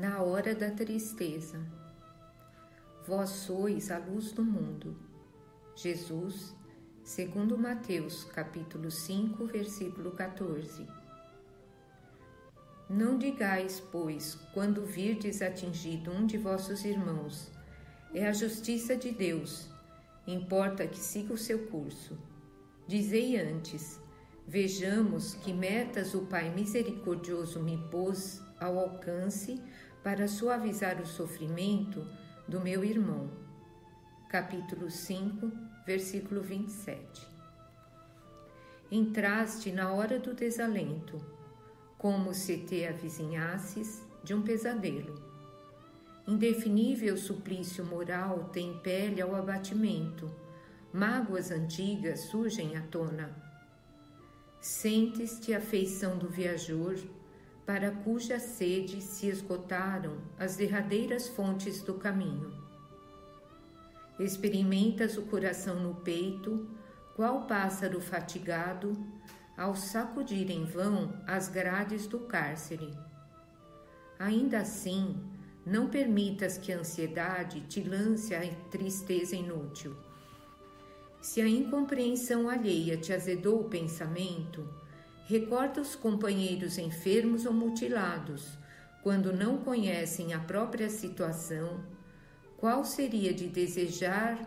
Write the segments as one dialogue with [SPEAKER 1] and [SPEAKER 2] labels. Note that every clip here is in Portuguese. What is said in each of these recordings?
[SPEAKER 1] na hora da tristeza. Vós sois a luz do mundo. Jesus, segundo Mateus, capítulo 5, versículo 14. Não digais, pois, quando virdes atingido um de vossos irmãos, é a justiça de Deus, importa que siga o seu curso. Dizei antes, vejamos que metas o Pai misericordioso me pôs ao alcance para suavizar o sofrimento do meu irmão. Capítulo 5, versículo 27. Entraste na hora do desalento, como se te avizinhasses de um pesadelo. Indefinível suplício moral tem pele ao abatimento, mágoas antigas surgem à tona. Sentes-te a feição do viajor para cuja sede se esgotaram as derradeiras fontes do caminho. Experimentas o coração no peito, qual pássaro fatigado, ao sacudir em vão as grades do cárcere. Ainda assim, não permitas que a ansiedade te lance a tristeza inútil. Se a incompreensão alheia te azedou o pensamento, Recorda os companheiros enfermos ou mutilados, quando não conhecem a própria situação, qual seria de desejar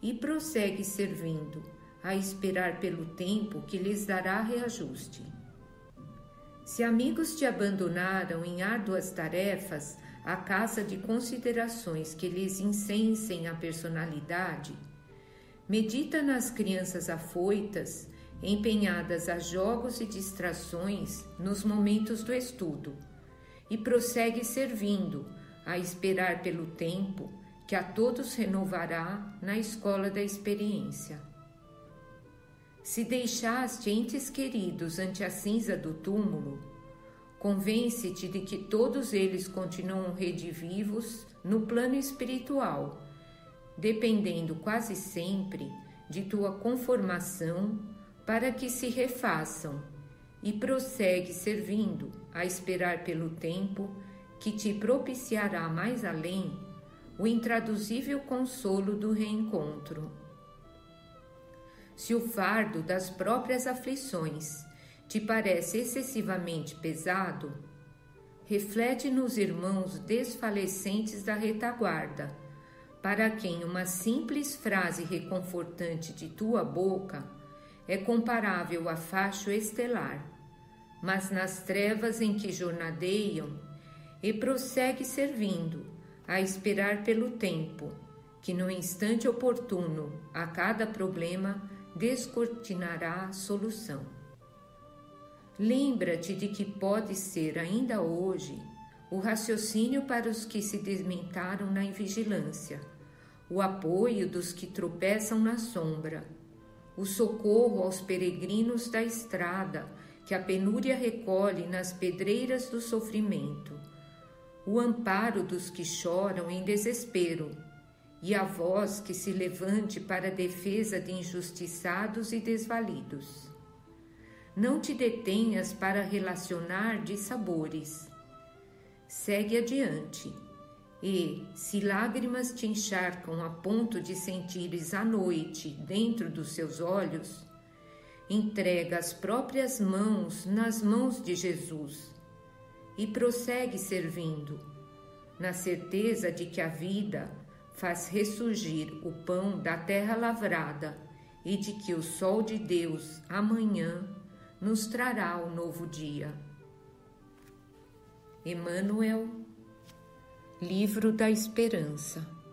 [SPEAKER 1] e prossegue servindo, a esperar pelo tempo que lhes dará reajuste. Se amigos te abandonaram em árduas tarefas, à caça de considerações que lhes incensem a personalidade, medita nas crianças afoitas empenhadas a jogos e distrações nos momentos do estudo, e prossegue servindo, a esperar pelo tempo que a todos renovará na escola da experiência. Se deixaste entes queridos ante a cinza do túmulo, convence-te de que todos eles continuam redivivos no plano espiritual, dependendo quase sempre de tua conformação para que se refaçam, e prossegue servindo a esperar pelo tempo que te propiciará mais além o intraduzível consolo do reencontro. Se o fardo das próprias aflições te parece excessivamente pesado, reflete nos irmãos desfalecentes da retaguarda, para quem uma simples frase reconfortante de tua boca é comparável a facho estelar, mas nas trevas em que jornadeiam, e prossegue servindo, a esperar pelo tempo, que no instante oportuno a cada problema descortinará a solução. Lembra-te de que pode ser ainda hoje o raciocínio para os que se desmentaram na invigilância, o apoio dos que tropeçam na sombra o socorro aos peregrinos da estrada que a penúria recolhe nas pedreiras do sofrimento, o amparo dos que choram em desespero e a voz que se levante para a defesa de injustiçados e desvalidos. Não te detenhas para relacionar de sabores. Segue adiante e, se lágrimas te encharcam a ponto de sentires a noite dentro dos seus olhos, entrega as próprias mãos nas mãos de Jesus e prossegue servindo, na certeza de que a vida faz ressurgir o pão da terra lavrada e de que o sol de Deus amanhã nos trará o novo dia. Emmanuel Livro da Esperança